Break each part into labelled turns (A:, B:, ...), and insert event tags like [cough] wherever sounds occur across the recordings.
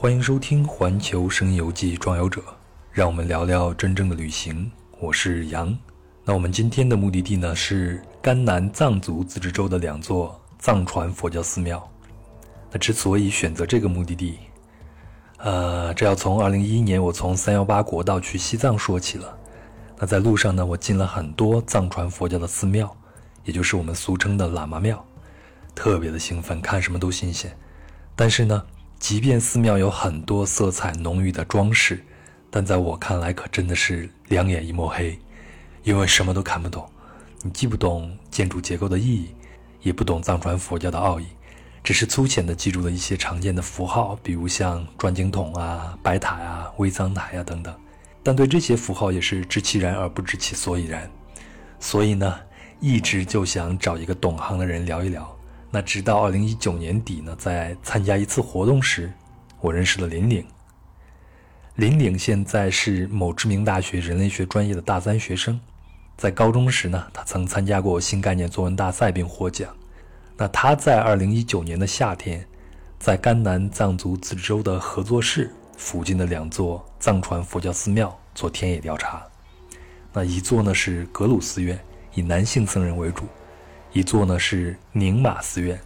A: 欢迎收听《环球声音游记·壮游者》，让我们聊聊真正的旅行。我是杨。那我们今天的目的地呢是甘南藏族自治州的两座藏传佛教寺庙。那之所以选择这个目的地，呃，这要从2011年我从318国道去西藏说起了。那在路上呢，我进了很多藏传佛教的寺庙，也就是我们俗称的喇嘛庙，特别的兴奋，看什么都新鲜。但是呢，即便寺庙有很多色彩浓郁的装饰，但在我看来可真的是两眼一抹黑，因为什么都看不懂。你既不懂建筑结构的意义，也不懂藏传佛教的奥义，只是粗浅的记住了一些常见的符号，比如像转经筒啊、白塔呀、微藏台呀等等。但对这些符号也是知其然而不知其所以然。所以呢，一直就想找一个懂行的人聊一聊。那直到二零一九年底呢，在参加一次活动时，我认识了林岭。林岭现在是某知名大学人类学专业的大三学生，在高中时呢，他曾参加过新概念作文大赛并获奖。那他在二零一九年的夏天，在甘南藏族自治州的合作市附近的两座藏传佛教寺庙做田野调查。那一座呢是格鲁寺院，以男性僧人为主。一座呢是宁玛寺院，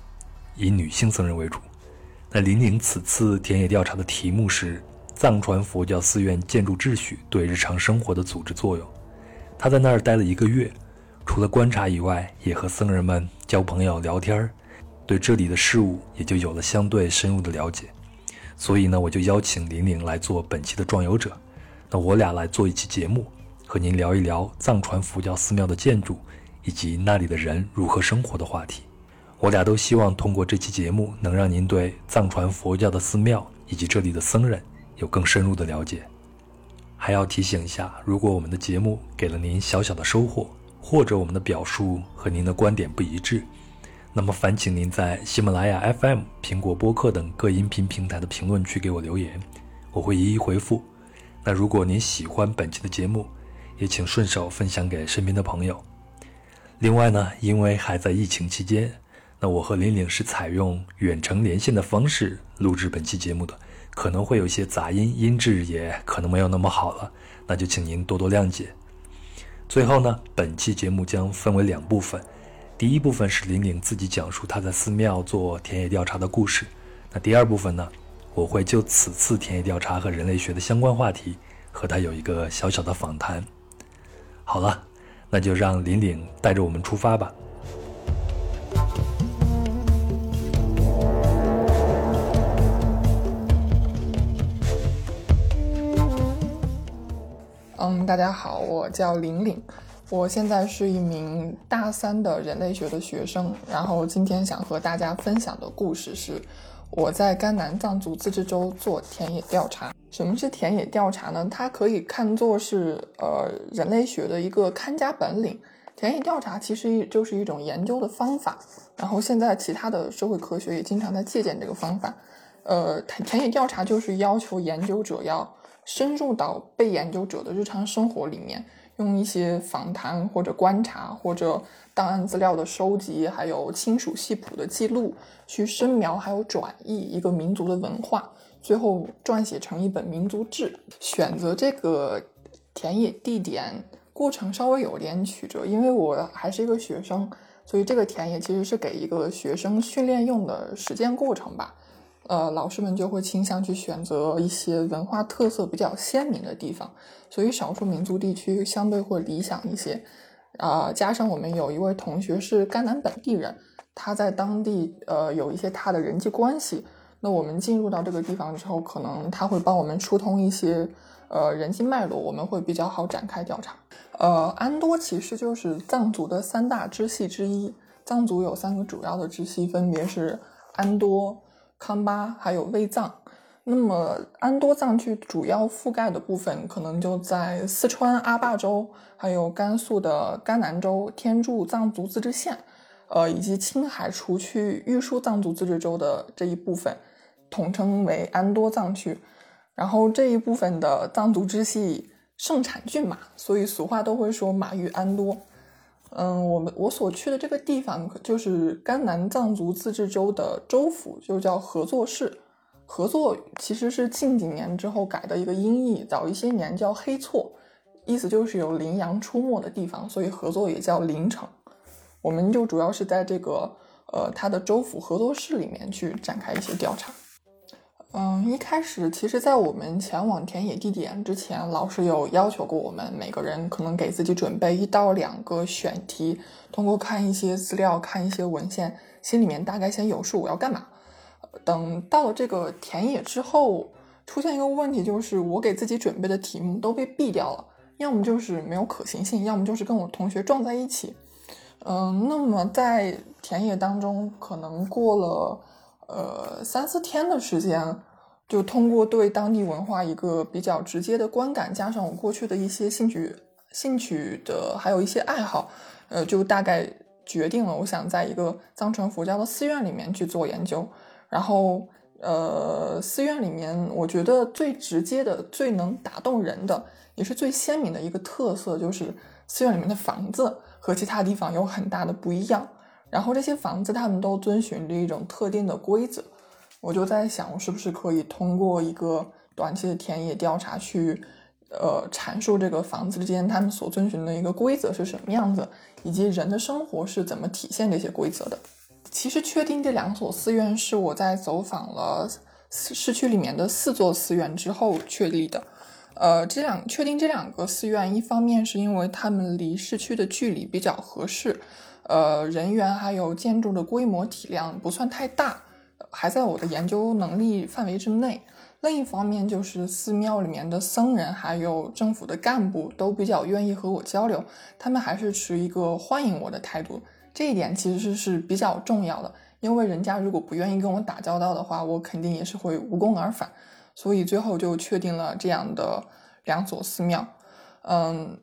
A: 以女性僧人为主。那林玲此次田野调查的题目是藏传佛教寺院建筑秩序对日常生活的组织作用。他在那儿待了一个月，除了观察以外，也和僧人们交朋友聊天儿，对这里的事物也就有了相对深入的了解。所以呢，我就邀请林玲来做本期的壮游者。那我俩来做一期节目，和您聊一聊藏传佛教寺庙的建筑。以及那里的人如何生活的话题，我俩都希望通过这期节目，能让您对藏传佛教的寺庙以及这里的僧人有更深入的了解。还要提醒一下，如果我们的节目给了您小小的收获，或者我们的表述和您的观点不一致，那么烦请您在喜马拉雅 FM、苹果播客等各音频平台的评论区给我留言，我会一一回复。那如果您喜欢本期的节目，也请顺手分享给身边的朋友。另外呢，因为还在疫情期间，那我和林岭是采用远程连线的方式录制本期节目的，可能会有一些杂音，音质也可能没有那么好了，那就请您多多谅解。最后呢，本期节目将分为两部分，第一部分是林岭自己讲述他在寺庙做田野调查的故事，那第二部分呢，我会就此次田野调查和人类学的相关话题和他有一个小小的访谈。好了。那就让林岭带着我们出发吧。
B: 嗯，大家好，我叫林岭，我现在是一名大三的人类学的学生。然后今天想和大家分享的故事是。我在甘南藏族自治州做田野调查。什么是田野调查呢？它可以看作是呃人类学的一个看家本领。田野调查其实就是一种研究的方法。然后现在其他的社会科学也经常在借鉴这个方法。呃，田野调查就是要求研究者要深入到被研究者的日常生活里面。用一些访谈或者观察或者档案资料的收集，还有亲属系谱的记录，去深描还有转译一个民族的文化，最后撰写成一本民族志。选择这个田野地点过程稍微有点曲折，因为我还是一个学生，所以这个田野其实是给一个学生训练用的实践过程吧。呃，老师们就会倾向去选择一些文化特色比较鲜明的地方，所以少数民族地区相对会理想一些。啊，加上我们有一位同学是甘南本地人，他在当地呃有一些他的人际关系，那我们进入到这个地方之后，可能他会帮我们疏通一些呃人际脉络，我们会比较好展开调查。呃，安多其实就是藏族的三大支系之一，藏族有三个主要的支系，分别是安多。康巴还有卫藏，那么安多藏区主要覆盖的部分可能就在四川阿坝州，还有甘肃的甘南州天柱藏族自治县，呃，以及青海除去玉树藏族自治州的这一部分，统称为安多藏区。然后这一部分的藏族支系盛产骏马，所以俗话都会说马育安多。嗯，我们我所去的这个地方就是甘南藏族自治州的州府，就叫合作市。合作其实是近几年之后改的一个音译，早一些年叫黑措，意思就是有羚羊出没的地方，所以合作也叫林城。我们就主要是在这个呃它的州府合作室里面去展开一些调查。嗯，一开始其实，在我们前往田野地点之前，老师有要求过我们每个人可能给自己准备一到两个选题，通过看一些资料、看一些文献，心里面大概先有数我要干嘛。等到了这个田野之后，出现一个问题，就是我给自己准备的题目都被毙掉了，要么就是没有可行性，要么就是跟我同学撞在一起。嗯，那么在田野当中，可能过了。呃，三四天的时间，就通过对当地文化一个比较直接的观感，加上我过去的一些兴趣、兴趣的，还有一些爱好，呃，就大概决定了，我想在一个藏传佛教的寺院里面去做研究。然后，呃，寺院里面，我觉得最直接的、最能打动人的，也是最鲜明的一个特色，就是寺院里面的房子和其他地方有很大的不一样。然后这些房子他们都遵循着一种特定的规则，我就在想，我是不是可以通过一个短期的田野调查去，呃，阐述这个房子之间他们所遵循的一个规则是什么样子，以及人的生活是怎么体现这些规则的。其实确定这两所寺院是我在走访了市区里面的四座寺院之后确立的。呃，这两确定这两个寺院，一方面是因为他们离市区的距离比较合适。呃，人员还有建筑的规模体量不算太大，还在我的研究能力范围之内。另一方面，就是寺庙里面的僧人还有政府的干部都比较愿意和我交流，他们还是持一个欢迎我的态度。这一点其实是比较重要的，因为人家如果不愿意跟我打交道的话，我肯定也是会无功而返。所以最后就确定了这样的两所寺庙，嗯。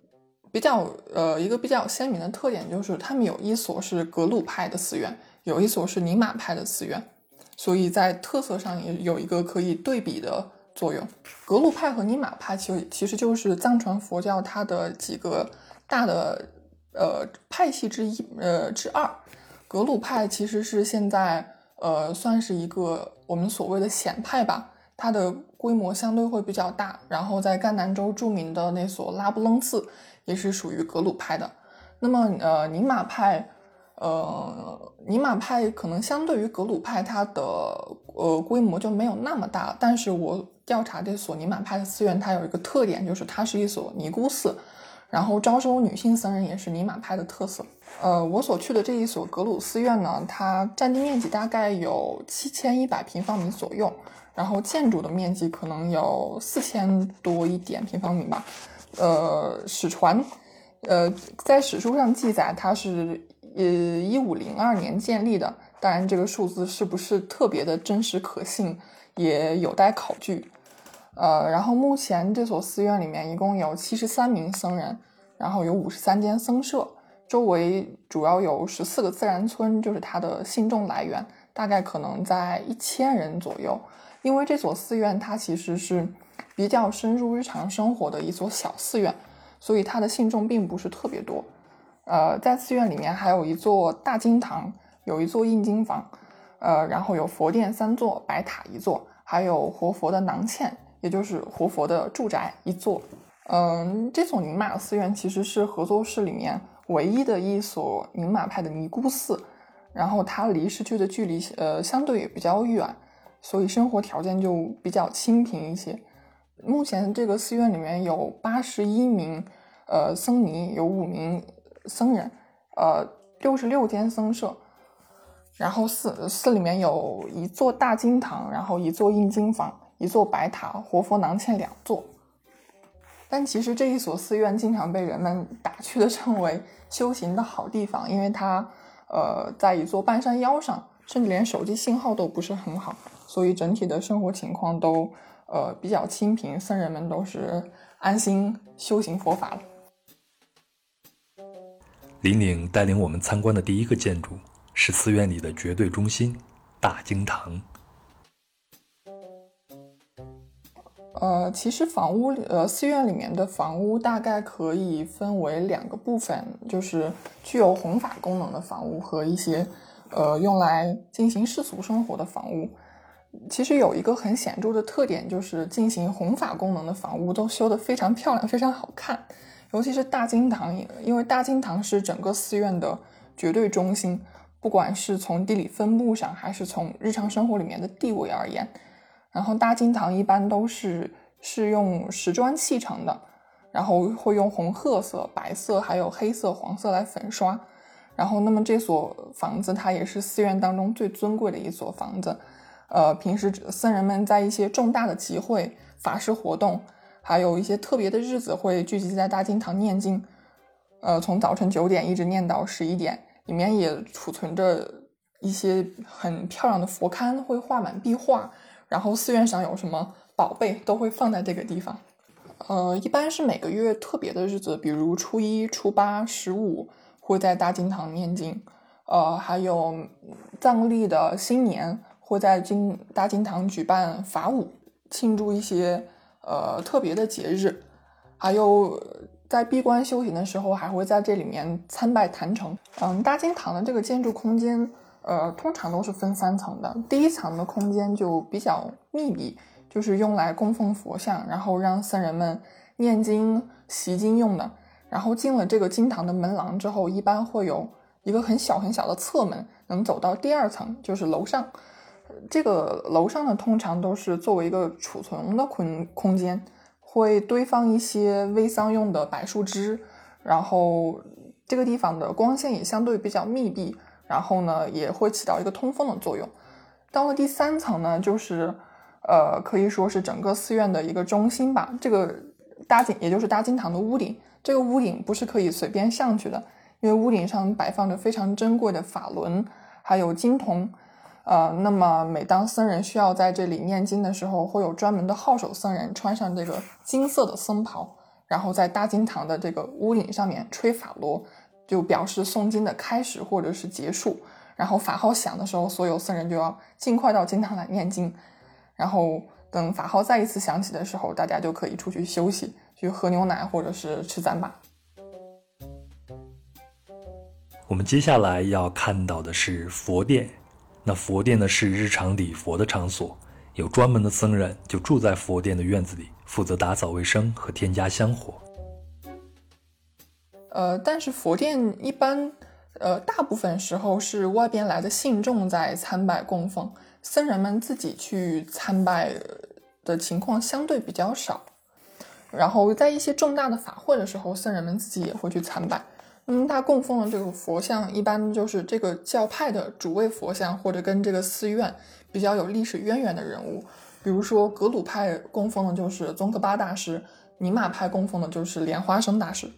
B: 比较呃，一个比较鲜明的特点就是，他们有一所是格鲁派的寺院，有一所是尼玛派的寺院，所以在特色上也有一个可以对比的作用。格鲁派和尼玛派其实其实就是藏传佛教它的几个大的呃派系之一呃之二。格鲁派其实是现在呃算是一个我们所谓的显派吧，它的规模相对会比较大。然后在甘南州著名的那所拉布楞寺。也是属于格鲁派的，那么呃尼玛派，呃尼玛派可能相对于格鲁派，它的呃规模就没有那么大。但是我调查这所尼玛派的寺院，它有一个特点，就是它是一所尼姑寺，然后招收女性僧人也是尼玛派的特色。呃，我所去的这一所格鲁寺院呢，它占地面积大概有七千一百平方米左右，然后建筑的面积可能有四千多一点平方米吧。呃，史传，呃，在史书上记载，它是呃一五零二年建立的。当然，这个数字是不是特别的真实可信，也有待考据。呃，然后目前这所寺院里面一共有七十三名僧人，然后有五十三间僧舍，周围主要有十四个自然村，就是它的信众来源，大概可能在一千人左右。因为这所寺院它其实是。比较深入日常生活的一所小寺院，所以它的信众并不是特别多。呃，在寺院里面还有一座大经堂，有一座印经房，呃，然后有佛殿三座，白塔一座，还有活佛的囊嵌，也就是活佛的住宅一座。嗯，这所宁玛寺院其实是合作室里面唯一的一所宁玛派的尼姑寺，然后它离市区的距离呃相对也比较远，所以生活条件就比较清贫一些。目前这个寺院里面有八十一名，呃，僧尼，有五名僧人，呃，六十六间僧舍，然后寺寺里面有一座大经堂，然后一座印经房，一座白塔，活佛囊嵌两座。但其实这一所寺院经常被人们打趣的称为修行的好地方，因为它，呃，在一座半山腰上，甚至连手机信号都不是很好，所以整体的生活情况都。呃，比较清贫，僧人们都是安心修行佛法了。
A: 林岭带领我们参观的第一个建筑是寺院里的绝对中心——大经堂。
B: 呃，其实房屋，呃，寺院里面的房屋大概可以分为两个部分，就是具有弘法功能的房屋和一些，呃，用来进行世俗生活的房屋。其实有一个很显著的特点，就是进行弘法功能的房屋都修得非常漂亮，非常好看。尤其是大经堂，因为大经堂是整个寺院的绝对中心，不管是从地理分布上，还是从日常生活里面的地位而言。然后大经堂一般都是是用石砖砌成的，然后会用红褐色、白色还有黑色、黄色来粉刷。然后，那么这所房子它也是寺院当中最尊贵的一所房子。呃，平时僧人们在一些重大的集会、法事活动，还有一些特别的日子，会聚集在大经堂念经。呃，从早晨九点一直念到十一点，里面也储存着一些很漂亮的佛龛，会画满壁画。然后寺院上有什么宝贝，都会放在这个地方。呃，一般是每个月特别的日子，比如初一、初八、十五，会在大经堂念经。呃，还有藏历的新年。会在金大金堂举办法舞，庆祝一些呃特别的节日，还有在闭关修行的时候，还会在这里面参拜坛城。嗯，大金堂的这个建筑空间，呃，通常都是分三层的。第一层的空间就比较密闭，就是用来供奉佛像，然后让僧人们念经习经用的。然后进了这个金堂的门廊之后，一般会有一个很小很小的侧门，能走到第二层，就是楼上。这个楼上呢，通常都是作为一个储存的空空间，会堆放一些煨桑用的柏树枝，然后这个地方的光线也相对比较密闭，然后呢也会起到一个通风的作用。到了第三层呢，就是呃可以说是整个寺院的一个中心吧。这个大经也就是大经堂的屋顶，这个屋顶不是可以随便上去的，因为屋顶上摆放着非常珍贵的法轮，还有金铜。呃，那么每当僧人需要在这里念经的时候，会有专门的号手僧人穿上这个金色的僧袍，然后在大经堂的这个屋顶上面吹法螺，就表示诵经的开始或者是结束。然后法号响的时候，所有僧人就要尽快到经堂来念经。然后等法号再一次响起的时候，大家就可以出去休息，去喝牛奶或者是吃糌粑。
A: 我们接下来要看到的是佛殿。那佛殿呢是日常礼佛的场所，有专门的僧人就住在佛殿的院子里，负责打扫卫生和添加香火。
B: 呃，但是佛殿一般，呃，大部分时候是外边来的信众在参拜供奉，僧人们自己去参拜的情况相对比较少。然后在一些重大的法会的时候，僧人们自己也会去参拜。嗯，他供奉的这个佛像，一般就是这个教派的主位佛像，或者跟这个寺院比较有历史渊源的人物。比如说，格鲁派供奉的就是宗喀巴大师，尼玛派供奉的就是莲花生大师。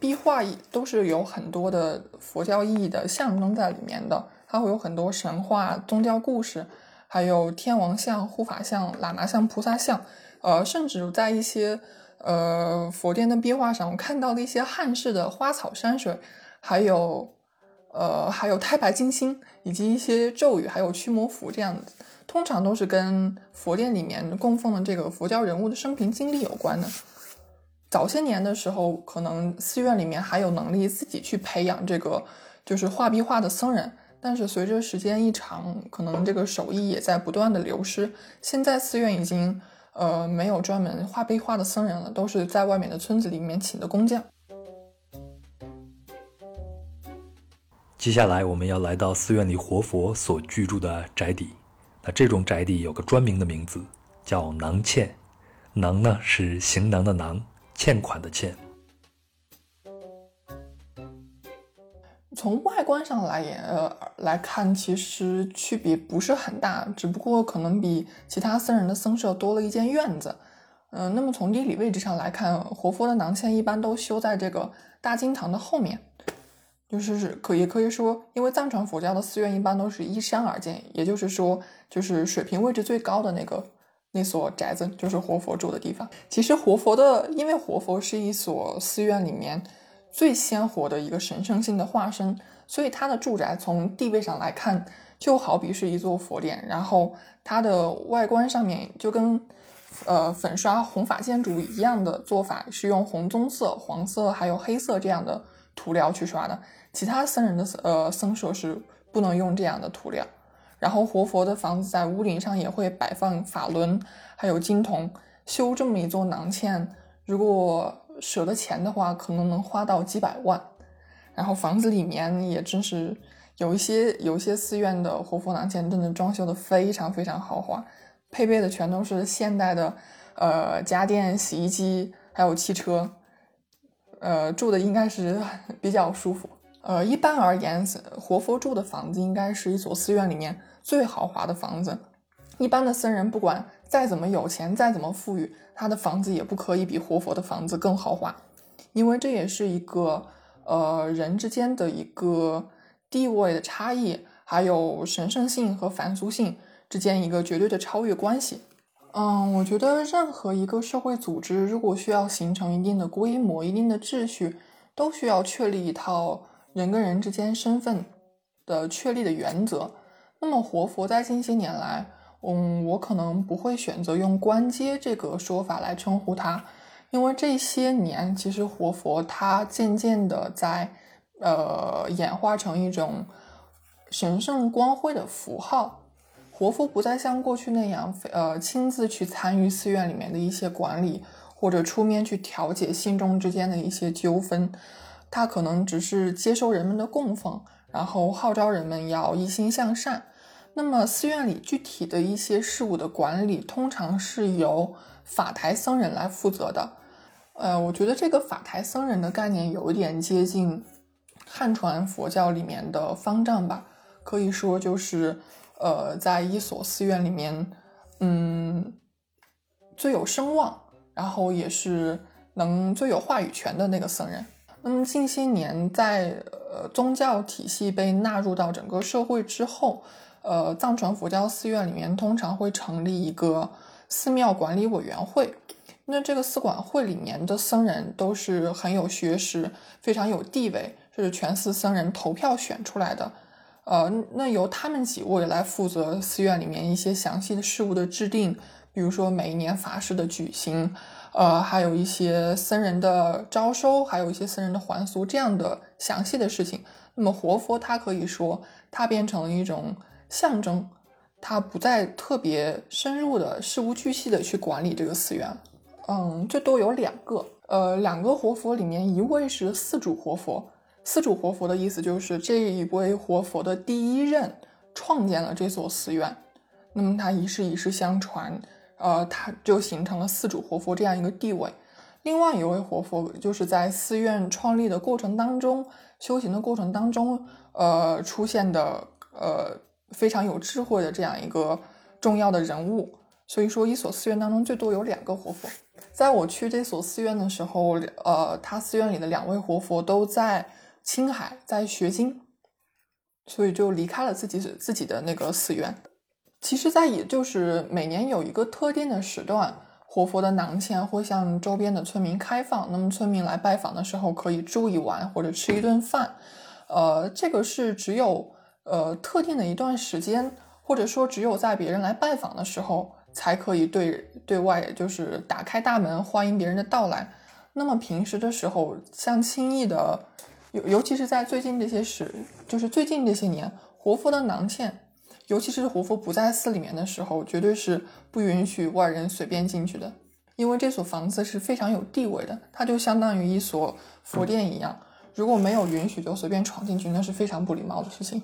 B: 壁画都是有很多的佛教意义的象征在里面的，它会有很多神话、宗教故事，还有天王像、护法像、喇嘛像、菩萨像，呃，甚至在一些。呃，佛殿的壁画上，我看到了一些汉式的花草山水，还有，呃，还有太白金星，以及一些咒语，还有驱魔符这样子，通常都是跟佛殿里面供奉的这个佛教人物的生平经历有关的。早些年的时候，可能寺院里面还有能力自己去培养这个就是画壁画的僧人，但是随着时间一长，可能这个手艺也在不断的流失。现在寺院已经。呃，没有专门画壁画的僧人了，都是在外面的村子里面请的工匠。
A: 接下来我们要来到寺院里活佛所居住的宅邸。那这种宅邸有个专名的名字，叫囊欠。囊呢是行囊的囊，欠款的欠。
B: 从外观上来言，呃来看，其实区别不是很大，只不过可能比其他僧人的僧舍多了一间院子。嗯，那么从地理位置上来看，活佛的囊县一般都修在这个大经堂的后面，就是可也可以说，因为藏传佛教的寺院一般都是依山而建，也就是说，就是水平位置最高的那个那所宅子就是活佛住的地方。其实活佛的，因为活佛是一所寺院里面。最鲜活的一个神圣性的化身，所以它的住宅从地位上来看，就好比是一座佛殿。然后它的外观上面就跟，呃，粉刷红法建筑一样的做法，是用红棕色、黄色还有黑色这样的涂料去刷的。其他僧人的呃僧舍是不能用这样的涂料。然后活佛的房子在屋顶上也会摆放法轮，还有金铜。修这么一座囊嵌，如果舍得钱的话，可能能花到几百万。然后房子里面也真是有一些有一些寺院的活佛囊钱，真的装修的非常非常豪华，配备的全都是现代的呃家电、洗衣机，还有汽车。呃，住的应该是 [laughs] 比较舒服。呃，一般而言，活佛住的房子应该是一所寺院里面最豪华的房子。一般的僧人不管再怎么有钱，再怎么富裕，他的房子也不可以比活佛的房子更豪华，因为这也是一个呃人之间的一个地位的差异，还有神圣性和凡俗性之间一个绝对的超越关系。嗯，我觉得任何一个社会组织如果需要形成一定的规模、一定的秩序，都需要确立一套人跟人之间身份的确立的原则。那么活佛在近些年来。嗯，我可能不会选择用官阶这个说法来称呼他，因为这些年其实活佛他渐渐的在呃演化成一种神圣光辉的符号。活佛不再像过去那样呃亲自去参与寺院里面的一些管理，或者出面去调解信众之间的一些纠纷，他可能只是接受人们的供奉，然后号召人们要一心向善。那么寺院里具体的一些事务的管理，通常是由法台僧人来负责的。呃，我觉得这个法台僧人的概念有点接近汉传佛教里面的方丈吧，可以说就是呃，在一所寺院里面，嗯，最有声望，然后也是能最有话语权的那个僧人。那么近些年，在呃宗教体系被纳入到整个社会之后。呃，藏传佛教寺院里面通常会成立一个寺庙管理委员会。那这个寺管会里面的僧人都是很有学识、非常有地位，是全寺僧人投票选出来的。呃，那由他们几位来负责寺院里面一些详细的事务的制定，比如说每一年法事的举行，呃，还有一些僧人的招收，还有一些僧人的还俗这样的详细的事情。那么活佛他可以说，他变成了一种。象征，他不再特别深入的事无巨细的去管理这个寺院，嗯，最多有两个，呃，两个活佛里面，一位是四主活佛，四主活佛的意思就是这一位活佛的第一任创建了这所寺院，那么他一世一世相传，呃，他就形成了四主活佛这样一个地位。另外一位活佛就是在寺院创立的过程当中，修行的过程当中，呃，出现的，呃。非常有智慧的这样一个重要的人物，所以说一所寺院当中最多有两个活佛。在我去这所寺院的时候，呃，他寺院里的两位活佛都在青海在学经，所以就离开了自己自己的那个寺院。其实，在也就是每年有一个特定的时段，活佛的囊签会向周边的村民开放，那么村民来拜访的时候可以住一晚或者吃一顿饭。呃，这个是只有。呃，特定的一段时间，或者说只有在别人来拜访的时候，才可以对对外就是打开大门欢迎别人的到来。那么平时的时候，像轻易的，尤尤其是在最近这些时，就是最近这些年，活佛的囊嵌，尤其是活佛不在寺里面的时候，绝对是不允许外人随便进去的，因为这所房子是非常有地位的，它就相当于一所佛殿一样，如果没有允许就随便闯进去，那是非常不礼貌的事情。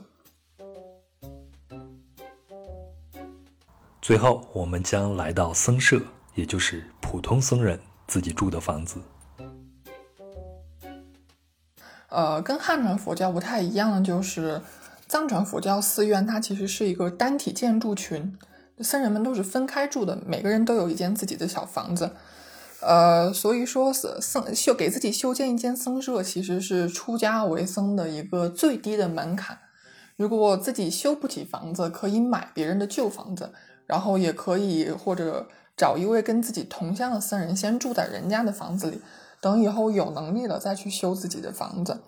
A: 最后，我们将来到僧舍，也就是普通僧人自己住的房子。
B: 呃，跟汉传佛教不太一样的就是，藏传佛教寺院它其实是一个单体建筑群，僧人们都是分开住的，每个人都有一间自己的小房子。呃，所以说僧僧修给自己修建一间僧舍，其实是出家为僧的一个最低的门槛。如果自己修不起房子，可以买别人的旧房子。然后也可以或者找一位跟自己同乡的僧人先住在人家的房子里，等以后有能力了再去修自己的房子。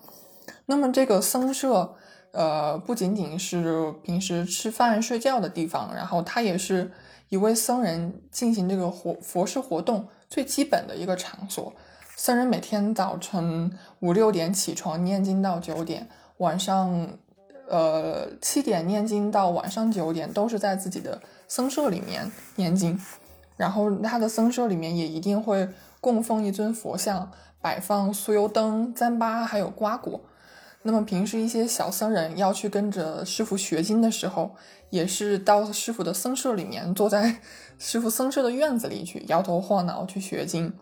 B: 那么这个僧舍，呃，不仅仅是平时吃饭睡觉的地方，然后它也是一位僧人进行这个活佛事活动最基本的一个场所。僧人每天早晨五六点起床念经到九点，晚上呃七点念经到晚上九点都是在自己的僧舍里面念经，然后他的僧舍里面也一定会供奉一尊佛像，摆放酥油灯、糌粑还有瓜果。那么平时一些小僧人要去跟着师傅学经的时候，也是到师傅的僧舍里面，坐在师傅僧舍的院子里去摇头晃脑去学经。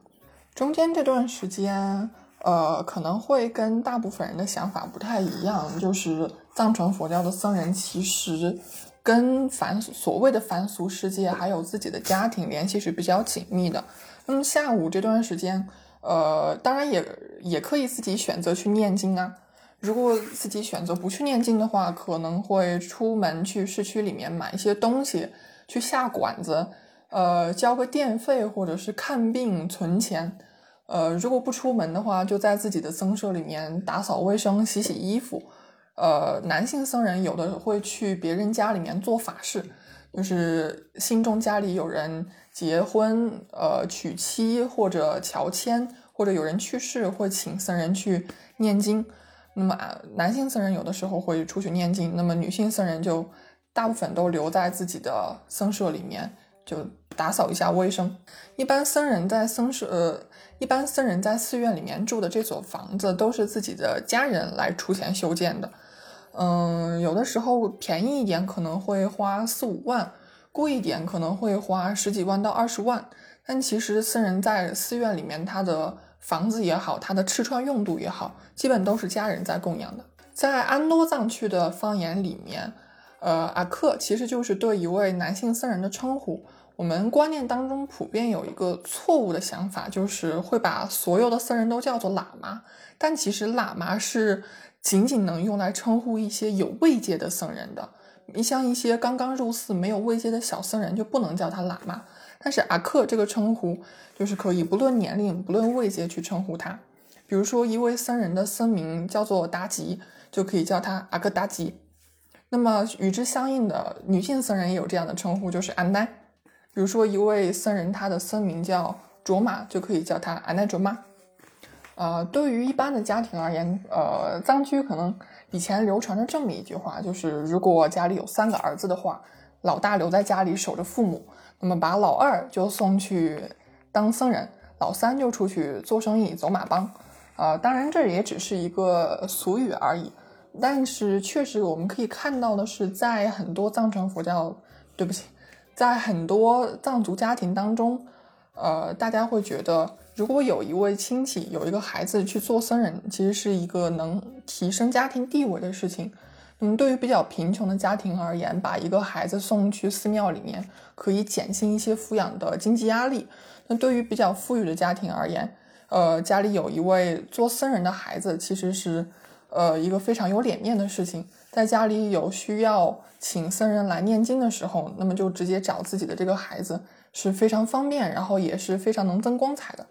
B: 中间这段时间，呃，可能会跟大部分人的想法不太一样，就是藏传佛教的僧人其实跟凡所谓的凡俗世界还有自己的家庭联系是比较紧密的。那么下午这段时间，呃，当然也也可以自己选择去念经啊。如果自己选择不去念经的话，可能会出门去市区里面买一些东西，去下馆子，呃，交个电费或者是看病存钱。呃，如果不出门的话，就在自己的僧舍里面打扫卫生、洗洗衣服。呃，男性僧人有的会去别人家里面做法事，就是信众家里有人结婚、呃娶妻或者乔迁，或者有人去世，会请僧人去念经。那么男性僧人有的时候会出去念经，那么女性僧人就大部分都留在自己的僧舍里面，就打扫一下卫生。一般僧人在僧舍，呃，一般僧人在寺院里面住的这所房子都是自己的家人来出钱修建的。嗯，有的时候便宜一点可能会花四五万，贵一点可能会花十几万到二十万。但其实僧人在寺院里面，他的房子也好，他的吃穿用度也好，基本都是家人在供养的。在安多藏区的方言里面，呃，阿克其实就是对一位男性僧人的称呼。我们观念当中普遍有一个错误的想法，就是会把所有的僧人都叫做喇嘛。但其实喇嘛是仅仅能用来称呼一些有位阶的僧人的。你像一些刚刚入寺没有位阶的小僧人，就不能叫他喇嘛。但是阿克这个称呼就是可以不论年龄、不论位阶去称呼他。比如说，一位僧人的僧名叫做达吉，就可以叫他阿克达吉。那么与之相应的女性僧人也有这样的称呼，就是安奈。比如说，一位僧人他的僧名叫卓玛，就可以叫他阿奈卓玛。呃，对于一般的家庭而言，呃，藏区可能以前流传着这么一句话，就是如果家里有三个儿子的话，老大留在家里守着父母。那么把老二就送去当僧人，老三就出去做生意走马帮，啊，当然这也只是一个俗语而已。但是确实我们可以看到的是，在很多藏传佛教，对不起，在很多藏族家庭当中，呃，大家会觉得，如果有一位亲戚有一个孩子去做僧人，其实是一个能提升家庭地位的事情。嗯，对于比较贫穷的家庭而言，把一个孩子送去寺庙里面，可以减轻一些抚养的经济压力。那对于比较富裕的家庭而言，呃，家里有一位做僧人的孩子，其实是呃一个非常有脸面的事情。在家里有需要请僧人来念经的时候，那么就直接找自己的这个孩子是非常方便，然后也是非常能增光彩的。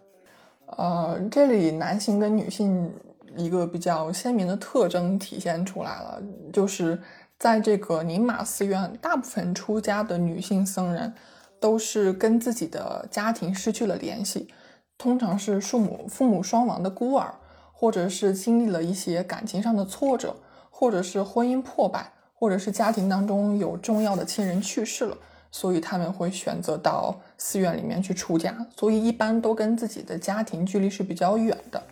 B: 呃，这里男性跟女性。一个比较鲜明的特征体现出来了，就是在这个宁玛寺院，大部分出家的女性僧人都是跟自己的家庭失去了联系，通常是父母父母双亡的孤儿，或者是经历了一些感情上的挫折，或者是婚姻破败，或者是家庭当中有重要的亲人去世了，所以他们会选择到寺院里面去出家，所以一般都跟自己的家庭距离是比较远的。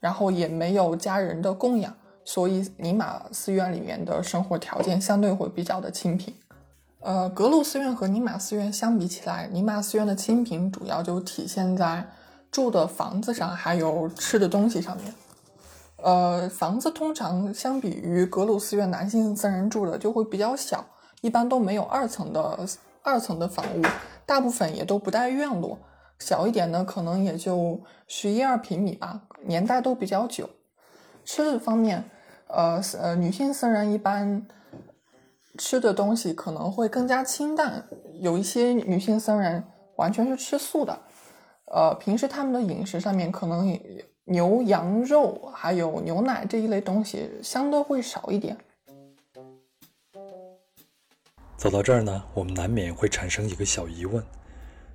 B: 然后也没有家人的供养，所以尼玛寺院里面的生活条件相对会比较的清贫。呃，格鲁寺院和尼玛寺院相比起来，尼玛寺院的清贫主要就体现在住的房子上，还有吃的东西上面。呃，房子通常相比于格鲁寺院男性僧人住的就会比较小，一般都没有二层的二层的房屋，大部分也都不带院落。小一点的可能也就十一二平米吧，年代都比较久。吃的方面，呃呃，女性僧人一般吃的东西可能会更加清淡，有一些女性僧人完全是吃素的。呃，平时他们的饮食上面可能牛羊肉还有牛奶这一类东西相对会少一点。
A: 走到这儿呢，我们难免会产生一个小疑问。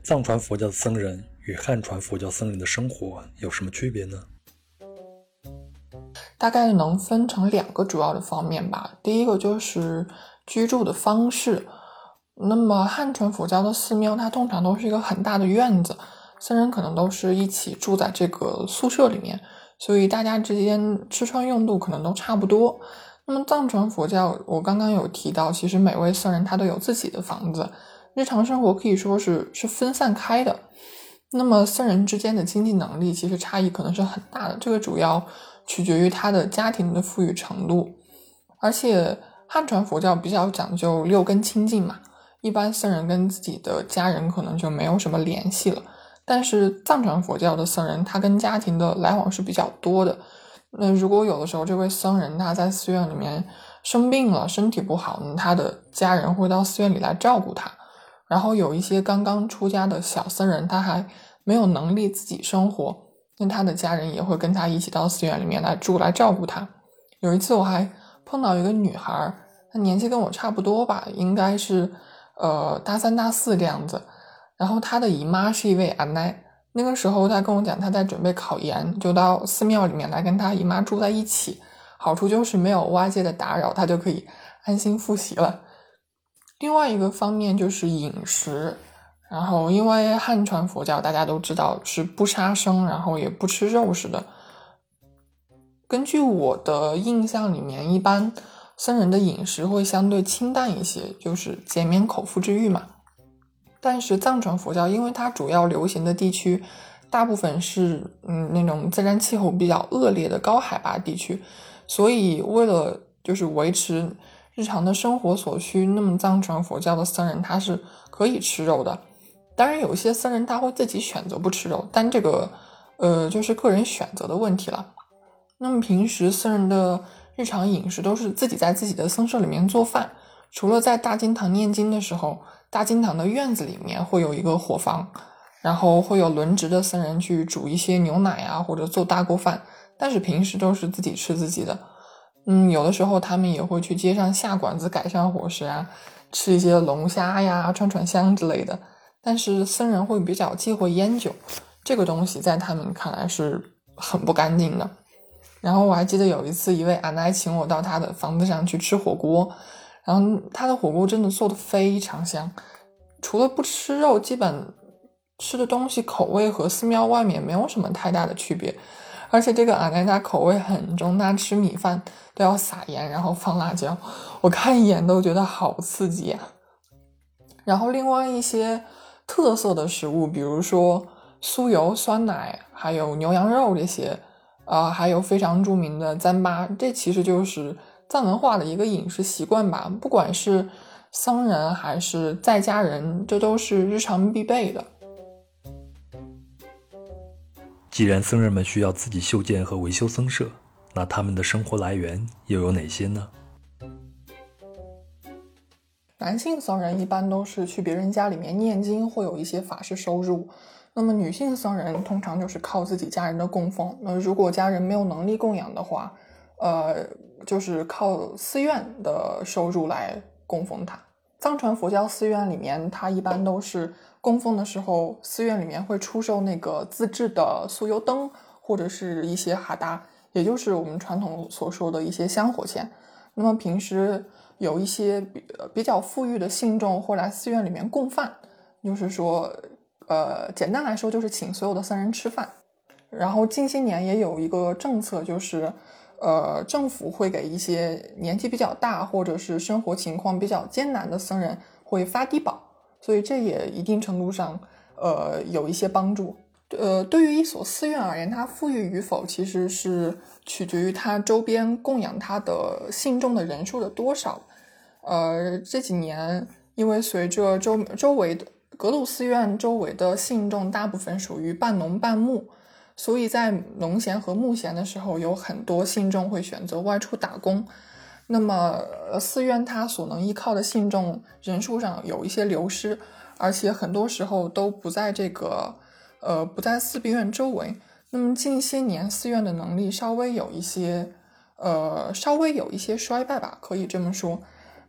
A: 藏传佛教的僧人与汉传佛教僧人的生活有什么区别呢？
B: 大概能分成两个主要的方面吧。第一个就是居住的方式。那么汉传佛教的寺庙，它通常都是一个很大的院子，僧人可能都是一起住在这个宿舍里面，所以大家之间吃穿用度可能都差不多。那么藏传佛教，我刚刚有提到，其实每位僧人他都有自己的房子，日常生活可以说是是分散开的。那么僧人之间的经济能力其实差异可能是很大的，这个主要取决于他的家庭的富裕程度。而且汉传佛教比较讲究六根清净嘛，一般僧人跟自己的家人可能就没有什么联系了。但是藏传佛教的僧人，他跟家庭的来往是比较多的。那如果有的时候这位僧人他在寺院里面生病了，身体不好，他的家人会到寺院里来照顾他。然后有一些刚刚出家的小僧人，他还没有能力自己生活，那他的家人也会跟他一起到寺院里面来住，来照顾他。有一次我还碰到一个女孩，她年纪跟我差不多吧，应该是呃大三大四这样子。然后她的姨妈是一位阿奶，那个时候她跟我讲，她在准备考研，就到寺庙里面来跟她姨妈住在一起，好处就是没有外界的打扰，她就可以安心复习了。另外一个方面就是饮食，然后因为汉传佛教大家都知道是不杀生，然后也不吃肉食的。根据我的印象里面，一般僧人的饮食会相对清淡一些，就是减免口腹之欲嘛。但是藏传佛教因为它主要流行的地区大部分是嗯那种自然气候比较恶劣的高海拔地区，所以为了就是维持。日常的生活所需，那么藏传佛教的僧人他是可以吃肉的。当然，有些僧人他会自己选择不吃肉，但这个呃就是个人选择的问题了。那么平时僧人的日常饮食都是自己在自己的僧舍里面做饭，除了在大经堂念经的时候，大经堂的院子里面会有一个火房，然后会有轮值的僧人去煮一些牛奶啊，或者做大锅饭，但是平时都是自己吃自己的。嗯，有的时候他们也会去街上下馆子改善伙食啊，吃一些龙虾呀、串串香之类的。但是僧人会比较忌讳烟酒，这个东西在他们看来是很不干净的。然后我还记得有一次，一位阿奶请我到他的房子上去吃火锅，然后他的火锅真的做的非常香，除了不吃肉，基本吃的东西口味和寺庙外面没有什么太大的区别。而且这个阿奶她口味很重，她吃米饭都要撒盐，然后放辣椒，我看一眼都觉得好刺激啊。然后另外一些特色的食物，比如说酥油、酸奶，还有牛羊肉这些，啊，还有非常著名的糌粑，这其实就是藏文化的一个饮食习惯吧。不管是僧人还是在家人，这都是日常必备的。
A: 既然僧人们需要自己修建和维修僧舍，那他们的生活来源又有哪些呢？
B: 男性僧人一般都是去别人家里面念经，会有一些法事收入。那么女性僧人通常就是靠自己家人的供奉。那如果家人没有能力供养的话，呃，就是靠寺院的收入来供奉它。藏传佛教寺院里面，它一般都是。供奉的时候，寺院里面会出售那个自制的酥油灯，或者是一些哈达，也就是我们传统所说的一些香火钱。那么平时有一些比比较富裕的信众会来寺院里面供饭，就是说，呃，简单来说就是请所有的僧人吃饭。然后近些年也有一个政策，就是呃，政府会给一些年纪比较大或者是生活情况比较艰难的僧人会发低保。所以这也一定程度上，呃，有一些帮助。呃，对于一所寺院而言，它富裕与否，其实是取决于它周边供养它的信众的人数的多少。呃，这几年，因为随着周周围的格鲁寺院周围的信众大部分属于半农半牧，所以在农闲和牧闲的时候，有很多信众会选择外出打工。那么，寺院它所能依靠的信众人数上有一些流失，而且很多时候都不在这个，呃，不在寺院院周围。那么近些年，寺院的能力稍微有一些，呃，稍微有一些衰败吧，可以这么说。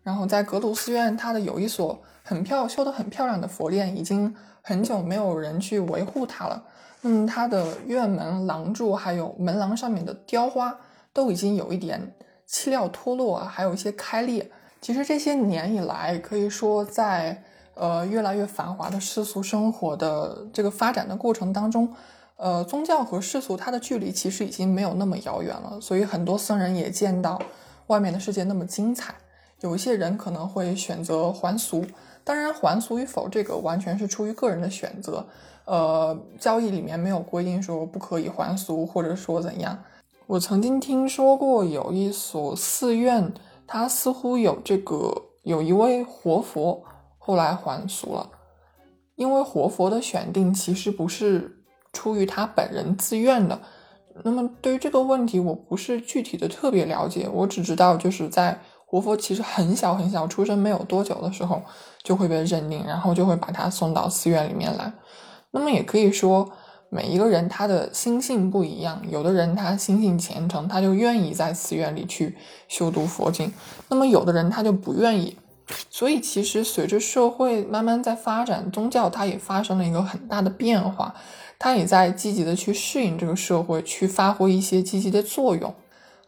B: 然后在格鲁寺院，它的有一所很漂修得很漂亮的佛殿，已经很久没有人去维护它了。那么它的院门、廊柱还有门廊上面的雕花。都已经有一点漆料脱落啊，还有一些开裂。其实这些年以来，可以说在呃越来越繁华的世俗生活的这个发展的过程当中，呃，宗教和世俗它的距离其实已经没有那么遥远了。所以很多僧人也见到外面的世界那么精彩，有一些人可能会选择还俗。当然，还俗与否这个完全是出于个人的选择。呃，交易里面没有规定说不可以还俗，或者说怎样。我曾经听说过有一所寺院，它似乎有这个有一位活佛后来还俗了，因为活佛的选定其实不是出于他本人自愿的。那么对于这个问题，我不是具体的特别了解，我只知道就是在活佛其实很小很小出生没有多久的时候就会被认定，然后就会把他送到寺院里面来。那么也可以说，每一个人他的心性不一样。有的人他心性虔诚，他就愿意在寺院里去修读佛经；那么有的人他就不愿意。所以其实随着社会慢慢在发展，宗教它也发生了一个很大的变化，它也在积极的去适应这个社会，去发挥一些积极的作用。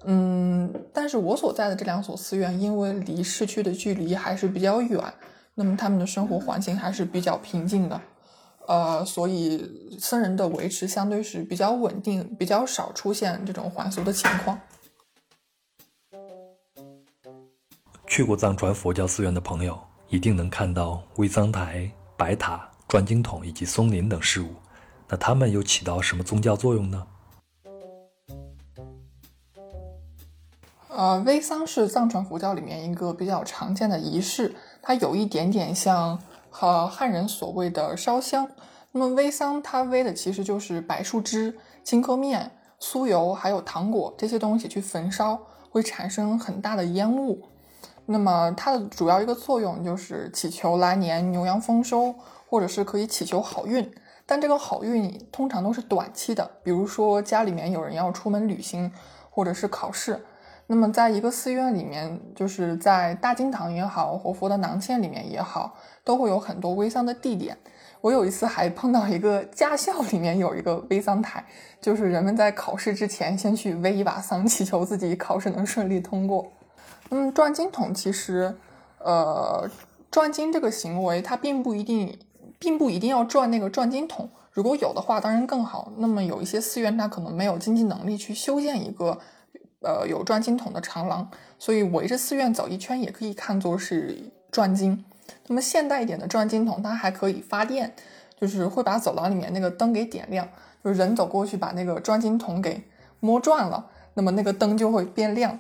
B: 嗯，但是我所在的这两所寺院，因为离市区的距离还是比较远，那么他们的生活环境还是比较平静的。呃，所以僧人的维持相对是比较稳定，比较少出现这种还俗的情况。
A: 去过藏传佛教寺院的朋友，一定能看到煨桑台、白塔、转经筒以及松林等事物。那它们又起到什么宗教作用呢？
B: 呃，煨桑是藏传佛教里面一个比较常见的仪式，它有一点点像。和汉人所谓的烧香，那么煨桑它煨的其实就是白树枝、青稞面、酥油还有糖果这些东西去焚烧，会产生很大的烟雾。那么它的主要一个作用就是祈求来年牛羊丰收，或者是可以祈求好运。但这个好运通常都是短期的，比如说家里面有人要出门旅行，或者是考试。那么，在一个寺院里面，就是在大经堂也好，活佛的囊线里面也好，都会有很多煨桑的地点。我有一次还碰到一个驾校里面有一个煨桑台，就是人们在考试之前先去煨一把桑，祈求自己考试能顺利通过。嗯，转经筒其实，呃，转经这个行为它并不一定，并不一定要转那个转经筒，如果有的话当然更好。那么有一些寺院它可能没有经济能力去修建一个。呃，有转经筒的长廊，所以围着寺院走一圈也可以看作是转经。那么现代一点的转经筒，它还可以发电，就是会把走廊里面那个灯给点亮，就是人走过去把那个转经筒给摸转了，那么那个灯就会变亮。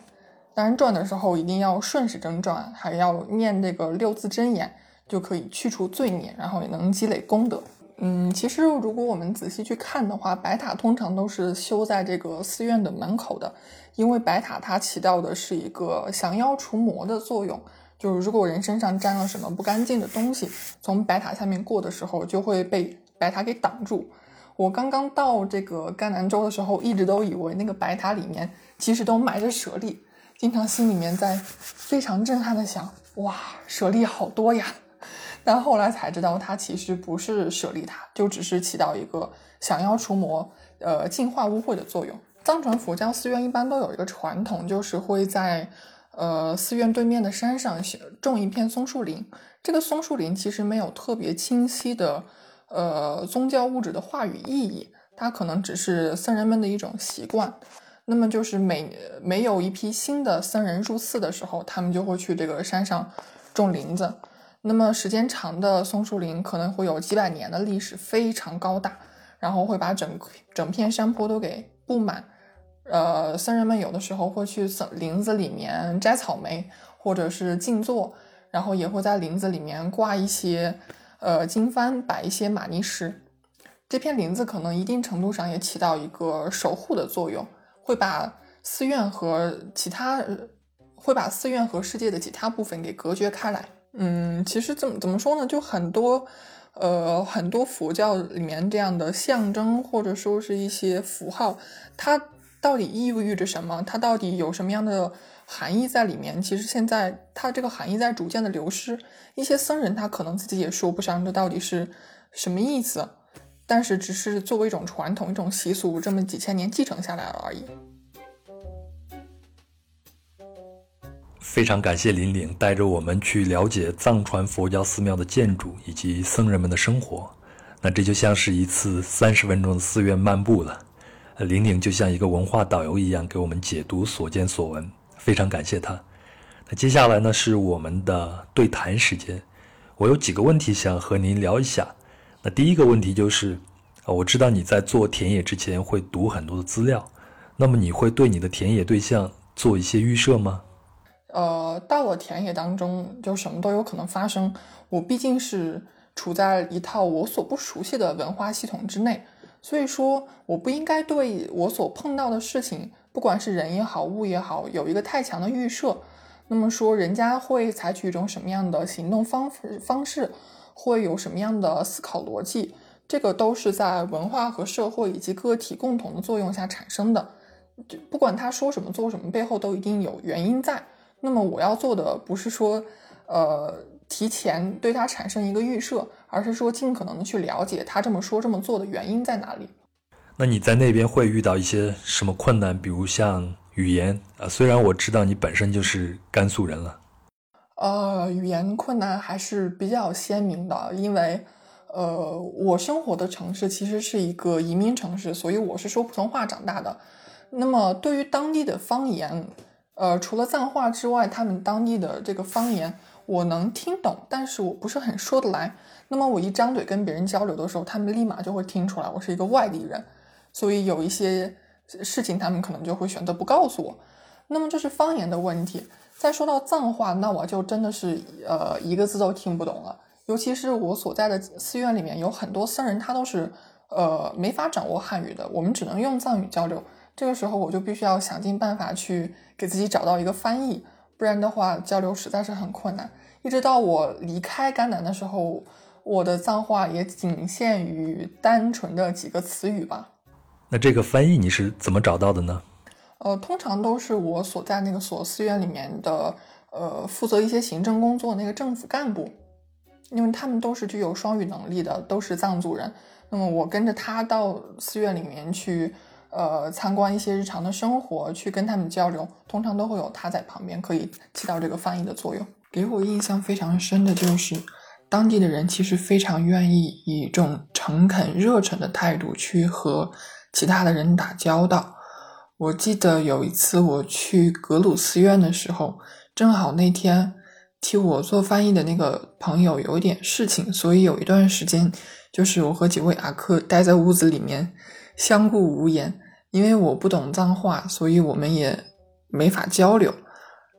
B: 当然转的时候一定要顺时针转，还要念这个六字真言，就可以去除罪孽，然后也能积累功德。嗯，其实如果我们仔细去看的话，白塔通常都是修在这个寺院的门口的，因为白塔它起到的是一个降妖除魔的作用。就是如果人身上沾了什么不干净的东西，从白塔下面过的时候，就会被白塔给挡住。我刚刚到这个甘南州的时候，一直都以为那个白塔里面其实都埋着舍利，经常心里面在非常震撼的想：哇，舍利好多呀！[laughs] 但后来才知道，它其实不是舍利塔，就只是起到一个降妖除魔、呃净化污秽的作用。藏传佛教寺院一般都有一个传统，就是会在呃寺院对面的山上种一片松树林。这个松树林其实没有特别清晰的呃宗教物质的话语意义，它可能只是僧人们的一种习惯。那么就是每每有一批新的僧人入寺的时候，他们就会去这个山上种林子。那么时间长的松树林可能会有几百年的历史，非常高大，然后会把整整片山坡都给布满。呃，僧人们有的时候会去森林子里面摘草莓，或者是静坐，然后也会在林子里面挂一些呃经幡，摆一些玛尼石。这片林子可能一定程度上也起到一个守护的作用，会把寺院和其他会把寺院和世界的其他部分给隔绝开来。嗯，其实怎么怎么说呢？就很多，呃，很多佛教里面这样的象征或者说是一些符号，它到底意味着什么？它到底有什么样的含义在里面？其实现在它这个含义在逐渐的流失，一些僧人他可能自己也说不上这到底是什么意思，但是只是作为一种传统、一种习俗，这么几千年继承下来了而已。
A: 非常感谢林岭带着我们去了解藏传佛教寺庙的建筑以及僧人们的生活。那这就像是一次三十分钟的寺院漫步了。林岭就像一个文化导游一样，给我们解读所见所闻。非常感谢他。那接下来呢，是我们的对谈时间。我有几个问题想和您聊一下。那第一个问题就是，啊，我知道你在做田野之前会读很多的资料，那么你会对你的田野对象做一些预设吗？
B: 呃，到了田野当中，就什么都有可能发生。我毕竟是处在一套我所不熟悉的文化系统之内，所以说我不应该对我所碰到的事情，不管是人也好，物也好，有一个太强的预设。那么说，人家会采取一种什么样的行动方方式，会有什么样的思考逻辑，这个都是在文化和社会以及个体共同的作用下产生的。就不管他说什么做什么，背后都一定有原因在。那么我要做的不是说，呃，提前对他产生一个预设，而是说尽可能的去了解他这么说这么做的原因在哪里。
A: 那你在那边会遇到一些什么困难？比如像语言啊，虽然我知道你本身就是甘肃人了，
B: 呃，语言困难还是比较鲜明的，因为，呃，我生活的城市其实是一个移民城市，所以我是说普通话长大的。那么对于当地的方言。呃，除了藏话之外，他们当地的这个方言我能听懂，但是我不是很说得来。那么我一张嘴跟别人交流的时候，他们立马就会听出来我是一个外地人，所以有一些事情他们可能就会选择不告诉我。那么这是方言的问题。再说到藏话，那我就真的是呃一个字都听不懂了。尤其是我所在的寺院里面有很多僧人，他都是呃没法掌握汉语的，我们只能用藏语交流。这个时候我就必须要想尽办法去给自己找到一个翻译，不然的话交流实在是很困难。一直到我离开甘南的时候，我的藏话也仅限于单纯的几个词语吧。
A: 那这个翻译你是怎么找到的呢？
B: 呃，通常都是我所在那个所寺院里面的，呃，负责一些行政工作那个政府干部，因为他们都是具有双语能力的，都是藏族人。那么我跟着他到寺院里面去。呃，参观一些日常的生活，去跟他们交流，通常都会有他在旁边，可以起到这个翻译的作用。给我印象非常深的就是，当地的人其实非常愿意以一种诚恳、热忱的态度去和其他的人打交道。我记得有一次我去格鲁寺院的时候，正好那天替我做翻译的那个朋友有一点事情，所以有一段时间，就是我和几位阿克待在屋子里面。相顾无言，因为我不懂脏话，所以我们也没法交流。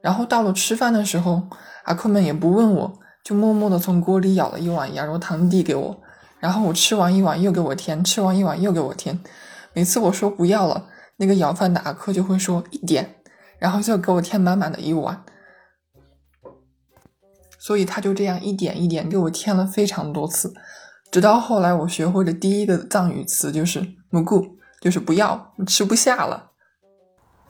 B: 然后到了吃饭的时候，阿克们也不问我，就默默地从锅里舀了一碗羊肉汤递给我。然后我吃完一碗又给我添，吃完一碗又给我添。每次我说不要了，那个舀饭的阿克就会说一点，然后就给我添满满的一碗。所以他就这样一点一点给我添了非常多次。直到后来，我学会的第一个藏语词就是“蘑菇”，就是不要，吃不下了。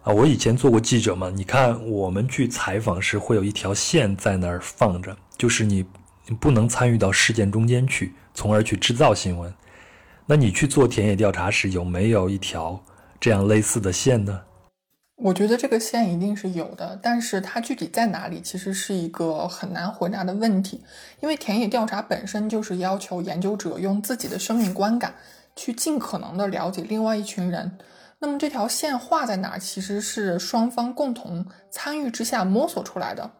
A: 啊，我以前做过记者嘛，你看我们去采访时会有一条线在那儿放着，就是你你不能参与到事件中间去，从而去制造新闻。那你去做田野调查时，有没有一条这样类似的线呢？
B: 我觉得这个线一定是有的，但是它具体在哪里，其实是一个很难回答的问题。因为田野调查本身就是要求研究者用自己的生命观感去尽可能的了解另外一群人。那么这条线画在哪，其实是双方共同参与之下摸索出来的。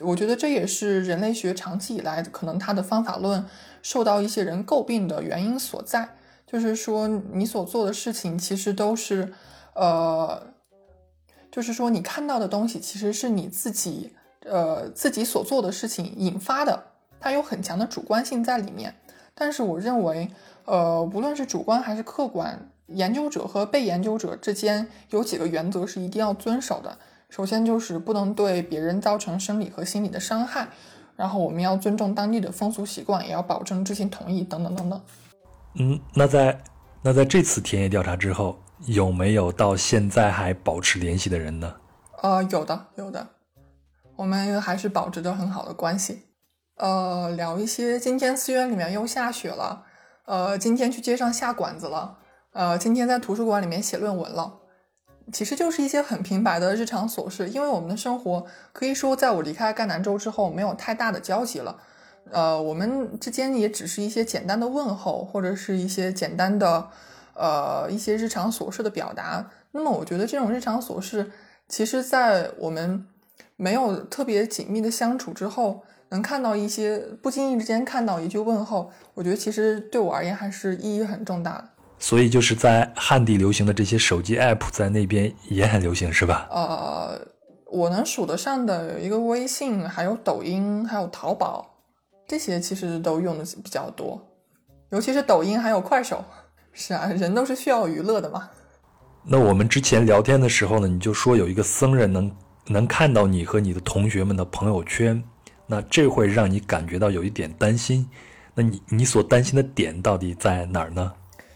B: 我觉得这也是人类学长期以来可能它的方法论受到一些人诟病的原因所在，就是说你所做的事情其实都是，呃。就是说，你看到的东西其实是你自己，呃，自己所做的事情引发的，它有很强的主观性在里面。但是，我认为，呃，无论是主观还是客观，研究者和被研究者之间有几个原则是一定要遵守的。首先，就是不能对别人造成生理和心理的伤害；然后，我们要尊重当地的风俗习惯，也要保证知情同意，等等等等。
A: 嗯，那在那在这次田野调查之后。有没有到现在还保持联系的人呢？
B: 呃，有的，有的，我们还是保持着很好的关系。呃，聊一些今天寺院里面又下雪了，呃，今天去街上下馆子了，呃，今天在图书馆里面写论文了，其实就是一些很平白的日常琐事，因为我们的生活可以说，在我离开赣南州之后，没有太大的交集了。呃，我们之间也只是一些简单的问候，或者是一些简单的，呃，一些日常琐事的表达。那么，我觉得这种日常琐事，其实，在我们没有特别紧密的相处之后，能看到一些不经意之间看到一句问候，我觉得其实对我而言还是意义很重大的。
A: 所以，就是在汉地流行的这些手机 app，在那边也很流行，是吧？
B: 呃，我能数得上的有一个微信，还有抖音，还有淘宝。这些其实都用的比较多，尤其是抖音还有快手。是啊，人都是需要娱乐的嘛。
A: 那我们之前聊天的时候呢，你就说有一个僧人能能看到你和你的同学们的朋友圈，那这会让你感觉到有一点担心。那你你所担心的点到底在哪儿呢？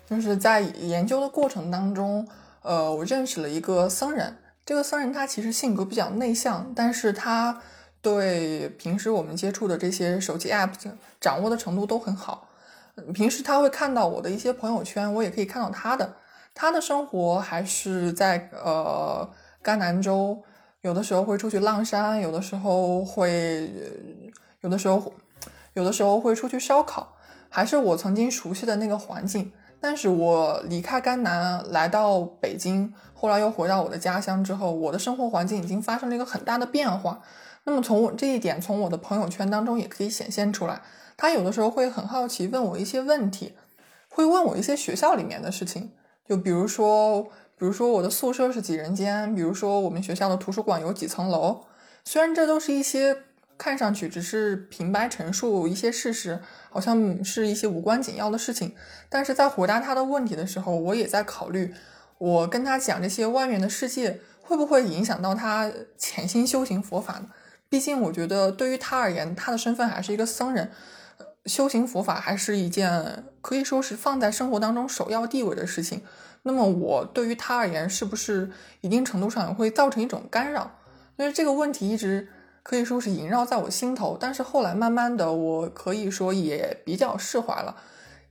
B: 就是在研究的过程当中，呃，我认识了一个僧人。这个僧人他其实性格比较内向，但是他。对平时我们接触的这些手机 app 掌握的程度都很好。平时他会看到我的一些朋友圈，我也可以看到他的。他的生活还是在呃甘南州，有的时候会出去浪山，有的时候会，有的时候，有的时候会出去烧烤，还是我曾经熟悉的那个环境。但是我离开甘南来到北京，后来又回到我的家乡之后，我的生活环境已经发生了一个很大的变化。那么从我这一点，从我的朋友圈当中也可以显现出来。他有的时候会很好奇，问我一些问题，会问我一些学校里面的事情。就比如说，比如说我的宿舍是几人间，比如说我们学校的图书馆有几层楼。虽然这都是一些看上去只是平白陈述一些事实，好像是一些无关紧要的事情，但是在回答他的问题的时候，我也在考虑，我跟他讲这些外面的世界，会不会影响到他潜心修行佛法呢？毕竟，我觉得对于他而言，他的身份还是一个僧人，修行佛法还是一件可以说是放在生活当中首要地位的事情。那么，我对于他而言，是不是一定程度上会造成一种干扰？所以这个问题一直可以说是萦绕在我心头。但是后来慢慢的，我可以说也比较释怀了，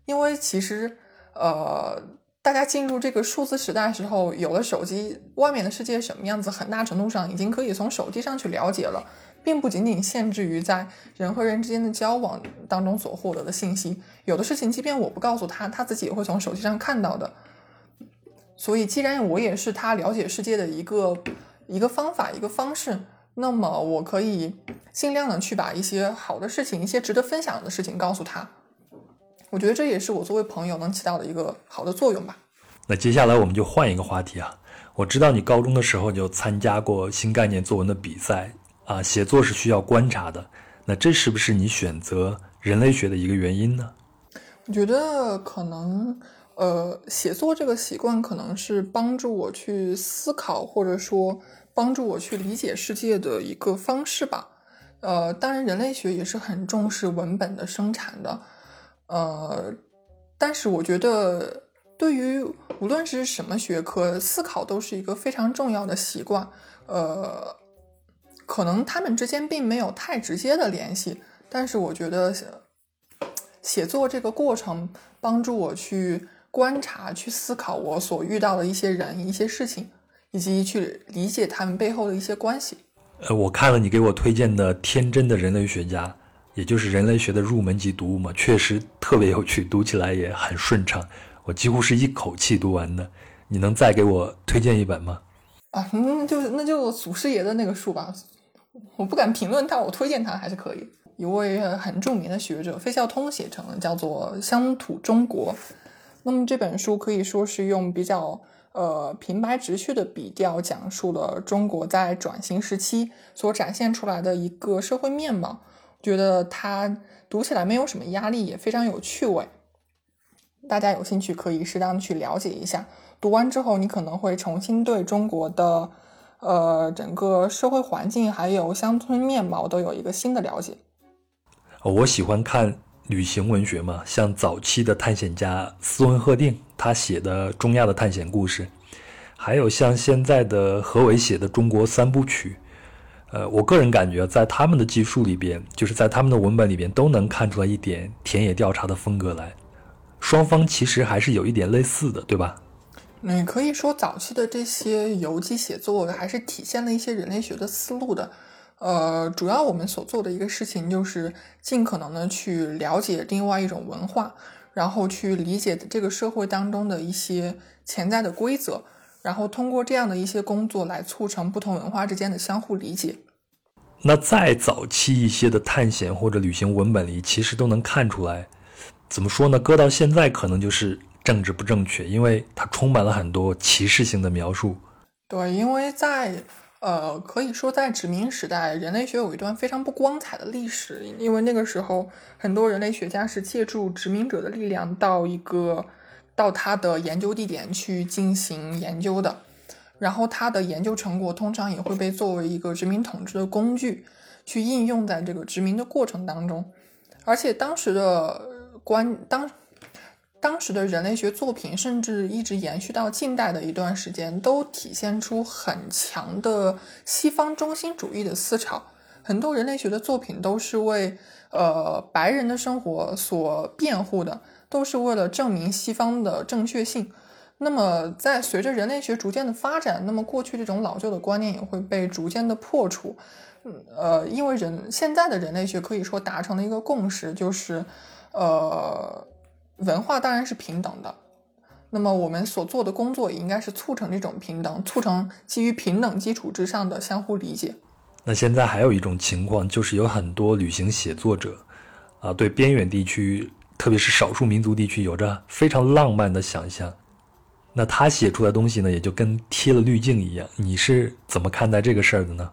B: 因为其实，呃。大家进入这个数字时代时候，有了手机，外面的世界什么样子，很大程度上已经可以从手机上去了解了，并不仅仅限制于在人和人之间的交往当中所获得的信息。有的事情，即便我不告诉他，他自己也会从手机上看到的。所以，既然我也是他了解世界的一个一个方法、一个方式，那么我可以尽量的去把一些好的事情、一些值得分享的事情告诉他。我觉得这也是我作为朋友能起到的一个好的作用吧。
A: 那接下来我们就换一个话题啊。我知道你高中的时候就参加过新概念作文的比赛啊，写作是需要观察的。那这是不是你选择人类学的一个原因呢？
B: 我觉得可能，呃，写作这个习惯可能是帮助我去思考，或者说帮助我去理解世界的一个方式吧。呃，当然，人类学也是很重视文本的生产的。呃，但是我觉得，对于无论是什么学科，思考都是一个非常重要的习惯。呃，可能他们之间并没有太直接的联系，但是我觉得写作这个过程帮助我去观察、去思考我所遇到的一些人、一些事情，以及去理解他们背后的一些关系。
A: 呃，我看了你给我推荐的《天真的人类学家》。也就是人类学的入门级读物嘛，确实特别有趣，读起来也很顺畅，我几乎是一口气读完的。你能再给我推荐一本吗？
B: 啊，那就那就祖师爷的那个书吧，我不敢评论但，我推荐他还是可以。一位很著名的学者费孝通写成的，叫做《乡土中国》。那么这本书可以说是用比较呃平白直叙的笔调，讲述了中国在转型时期所展现出来的一个社会面貌。觉得它读起来没有什么压力，也非常有趣味。大家有兴趣可以适当的去了解一下。读完之后，你可能会重新对中国的呃整个社会环境还有乡村面貌都有一个新的了解。
A: 我喜欢看旅行文学嘛，像早期的探险家斯文赫定他写的中亚的探险故事，还有像现在的何伟写的中国三部曲。呃，我个人感觉，在他们的技术里边，就是在他们的文本里边，都能看出来一点田野调查的风格来。双方其实还是有一点类似的，对吧？
B: 你可以说早期的这些游记写作还是体现了一些人类学的思路的。呃，主要我们所做的一个事情就是尽可能的去了解另外一种文化，然后去理解这个社会当中的一些潜在的规则，然后通过这样的一些工作来促成不同文化之间的相互理解。
A: 那在早期一些的探险或者旅行文本里，其实都能看出来，怎么说呢？搁到现在可能就是政治不正确，因为它充满了很多歧视性的描述。
B: 对，因为在呃，可以说在殖民时代，人类学有一段非常不光彩的历史，因为那个时候很多人类学家是借助殖民者的力量到一个到他的研究地点去进行研究的。然后他的研究成果通常也会被作为一个殖民统治的工具，去应用在这个殖民的过程当中。而且当时的观当当时的人类学作品，甚至一直延续到近代的一段时间，都体现出很强的西方中心主义的思潮。很多人类学的作品都是为呃白人的生活所辩护的，都是为了证明西方的正确性。那么，在随着人类学逐渐的发展，那么过去这种老旧的观念也会被逐渐的破除。呃，因为人现在的人类学可以说达成了一个共识，就是，呃，文化当然是平等的。那么我们所做的工作也应该是促成这种平等，促成基于平等基础之上的相互理解。
A: 那现在还有一种情况，就是有很多旅行写作者，啊，对边远地区，特别是少数民族地区，有着非常浪漫的想象。那他写出来东西呢，也就跟贴了滤镜一样。你是怎么看待这个事儿的呢？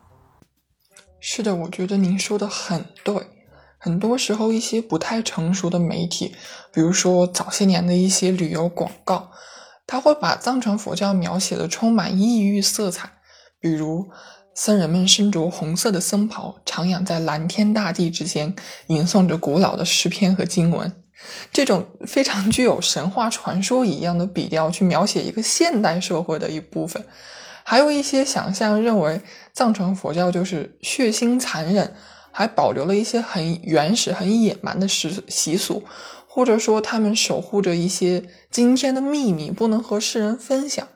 B: 是的，我觉得您说的很对。很多时候，一些不太成熟的媒体，比如说早些年的一些旅游广告，他会把藏传佛教描写的充满异域色彩，比如僧人们身着红色的僧袍，徜徉在蓝天大地之间，吟诵着古老的诗篇和经文。这种非常具有神话传说一样的笔调去描写一个现代社会的一部分，还有一些想象认为藏传佛教就是血腥残忍，还保留了一些很原始、很野蛮的习习俗，或者说他们守护着一些惊天的秘密，不能和世人分享。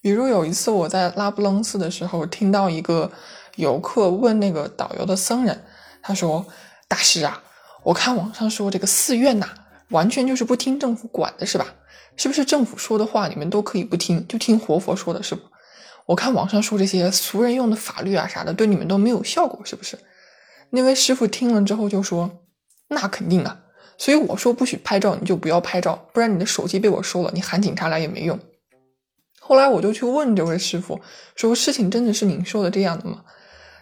B: 比如有一次我在拉卜楞寺的时候，听到一个游客问那个导游的僧人，他说：“大师啊。”我看网上说这个寺院呐，完全就是不听政府管的，是吧？是不是政府说的话你们都可以不听，就听活佛说的，是不？我看网上说这些俗人用的法律啊啥的，对你们都没有效果，是不是？那位师傅听了之后就说：“那肯定啊，所以我说不许拍照，你就不要拍照，不然你的手机被我收了，你喊警察来也没用。”后来我就去问这位师傅，说事情真的是您说的这样的吗？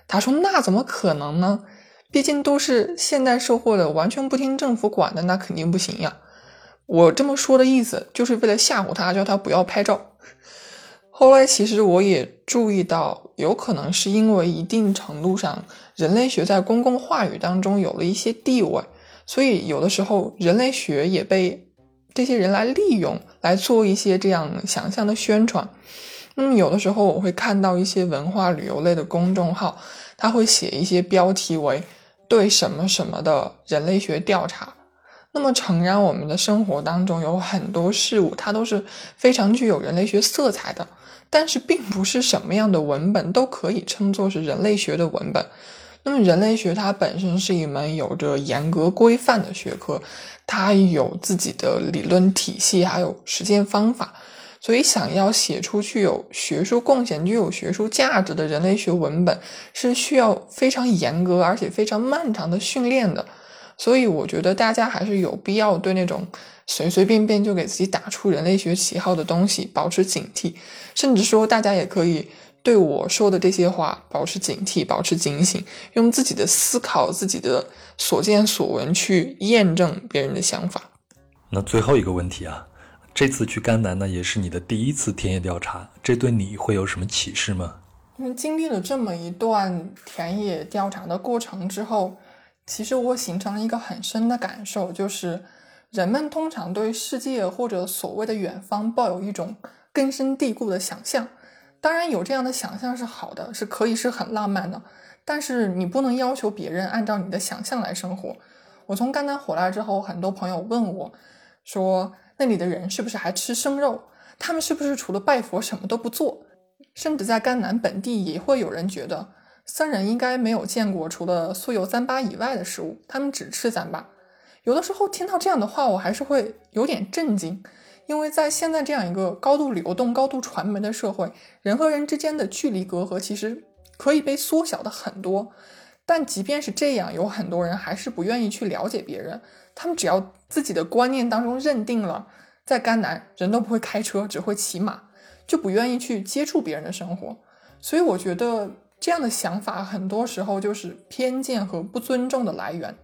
B: 他说：“那怎么可能呢？”毕竟都是现代社会的，完全不听政府管的，那肯定不行呀。我这么说的意思，就是为了吓唬他，叫他不要拍照。后来其实我也注意到，有可能是因为一定程度上，人类学在公共话语当中有了一些地位，所以有的时候人类学也被这些人来利用，来做一些这样想象的宣传。那么有的时候我会看到一些文化旅游类的公众号，他会写一些标题为。对什么什么的人类学调查，那么诚然，我们的生活当中有很多事物，它都是非常具有人类学色彩的。但是，并不是什么样的文本都可以称作是人类学的文本。那么，人类学它本身是一门有着严格规范的学科，它有自己的理论体系，还有实践方法。所以，想要写出具有学术贡献、具有学术价值的人类学文本，是需要非常严格而且非常漫长的训练的。所以，我觉得大家还是有必要对那种随随便便就给自己打出人类学旗号的东西保持警惕，甚至说，大家也可以对我说的这些话保持警惕、保持警醒，用自己的思考、自己的所见所闻去验证别人的想法。
A: 那最后一个问题啊。这次去甘南呢，也是你的第一次田野调查，这对你会有什么启示吗？
B: 因为经历了这么一段田野调查的过程之后，其实我形成了一个很深的感受，就是人们通常对世界或者所谓的远方抱有一种根深蒂固的想象。当然，有这样的想象是好的，是可以是很浪漫的，但是你不能要求别人按照你的想象来生活。我从甘南回来之后，很多朋友问我，说。那里的人是不是还吃生肉？他们是不是除了拜佛什么都不做？甚至在甘南本地也会有人觉得，僧人应该没有见过除了酥油糌粑以外的食物，他们只吃糌粑。有的时候听到这样的话，我还是会有点震惊，因为在现在这样一个高度流动、高度传媒的社会，人和人之间的距离隔阂其实可以被缩小的很多。但即便是这样，有很多人还是不愿意去了解别人。他们只要自己的观念当中认定了，在甘南人都不会开车，只会骑马，就不愿意去接触别人的生活。所以我觉得这样的想法很多时候就是偏见和不尊重的来源。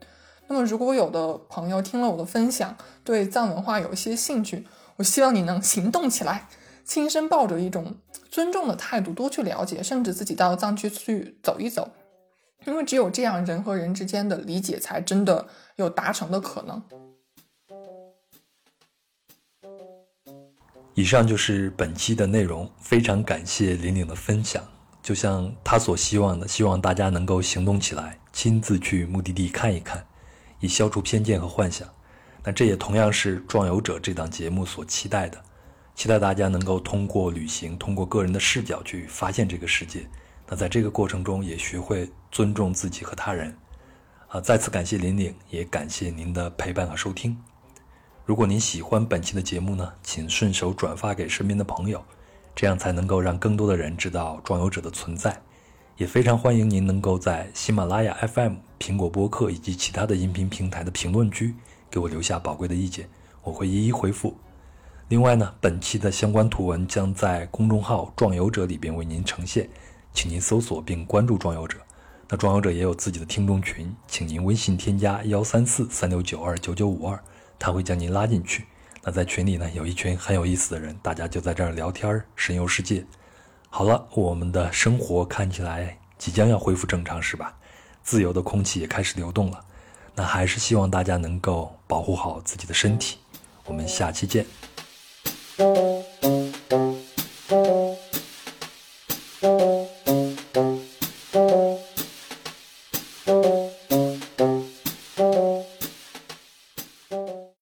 B: 那么，如果有的朋友听了我的分享，对藏文化有一些兴趣，我希望你能行动起来，亲身抱着一种尊重的态度多去了解，甚至自己到藏区去走一走，因为只有这样，人和人之间的理解才真的有达成的可能。
A: 以上就是本期的内容，非常感谢玲玲的分享。就像她所希望的，希望大家能够行动起来，亲自去目的地看一看。以消除偏见和幻想，那这也同样是《壮游者》这档节目所期待的，期待大家能够通过旅行，通过个人的视角去发现这个世界。那在这个过程中，也学会尊重自己和他人。啊，再次感谢林岭，也感谢您的陪伴和收听。如果您喜欢本期的节目呢，请顺手转发给身边的朋友，这样才能够让更多的人知道《壮游者》的存在。也非常欢迎您能够在喜马拉雅 FM、苹果播客以及其他的音频平台的评论区给我留下宝贵的意见，我会一一回复。另外呢，本期的相关图文将在公众号“壮游者”里边为您呈现，请您搜索并关注“壮游者”。那“壮游者”也有自己的听众群，请您微信添加幺三四三六九二九九五二，他会将您拉进去。那在群里呢，有一群很有意思的人，大家就在这儿聊天，神游世界。好了，我们的生活看起来即将要恢复正常，是吧？自由的空气也开始流动了。那还是希望大家能够保护好自己的身体。我们下期见。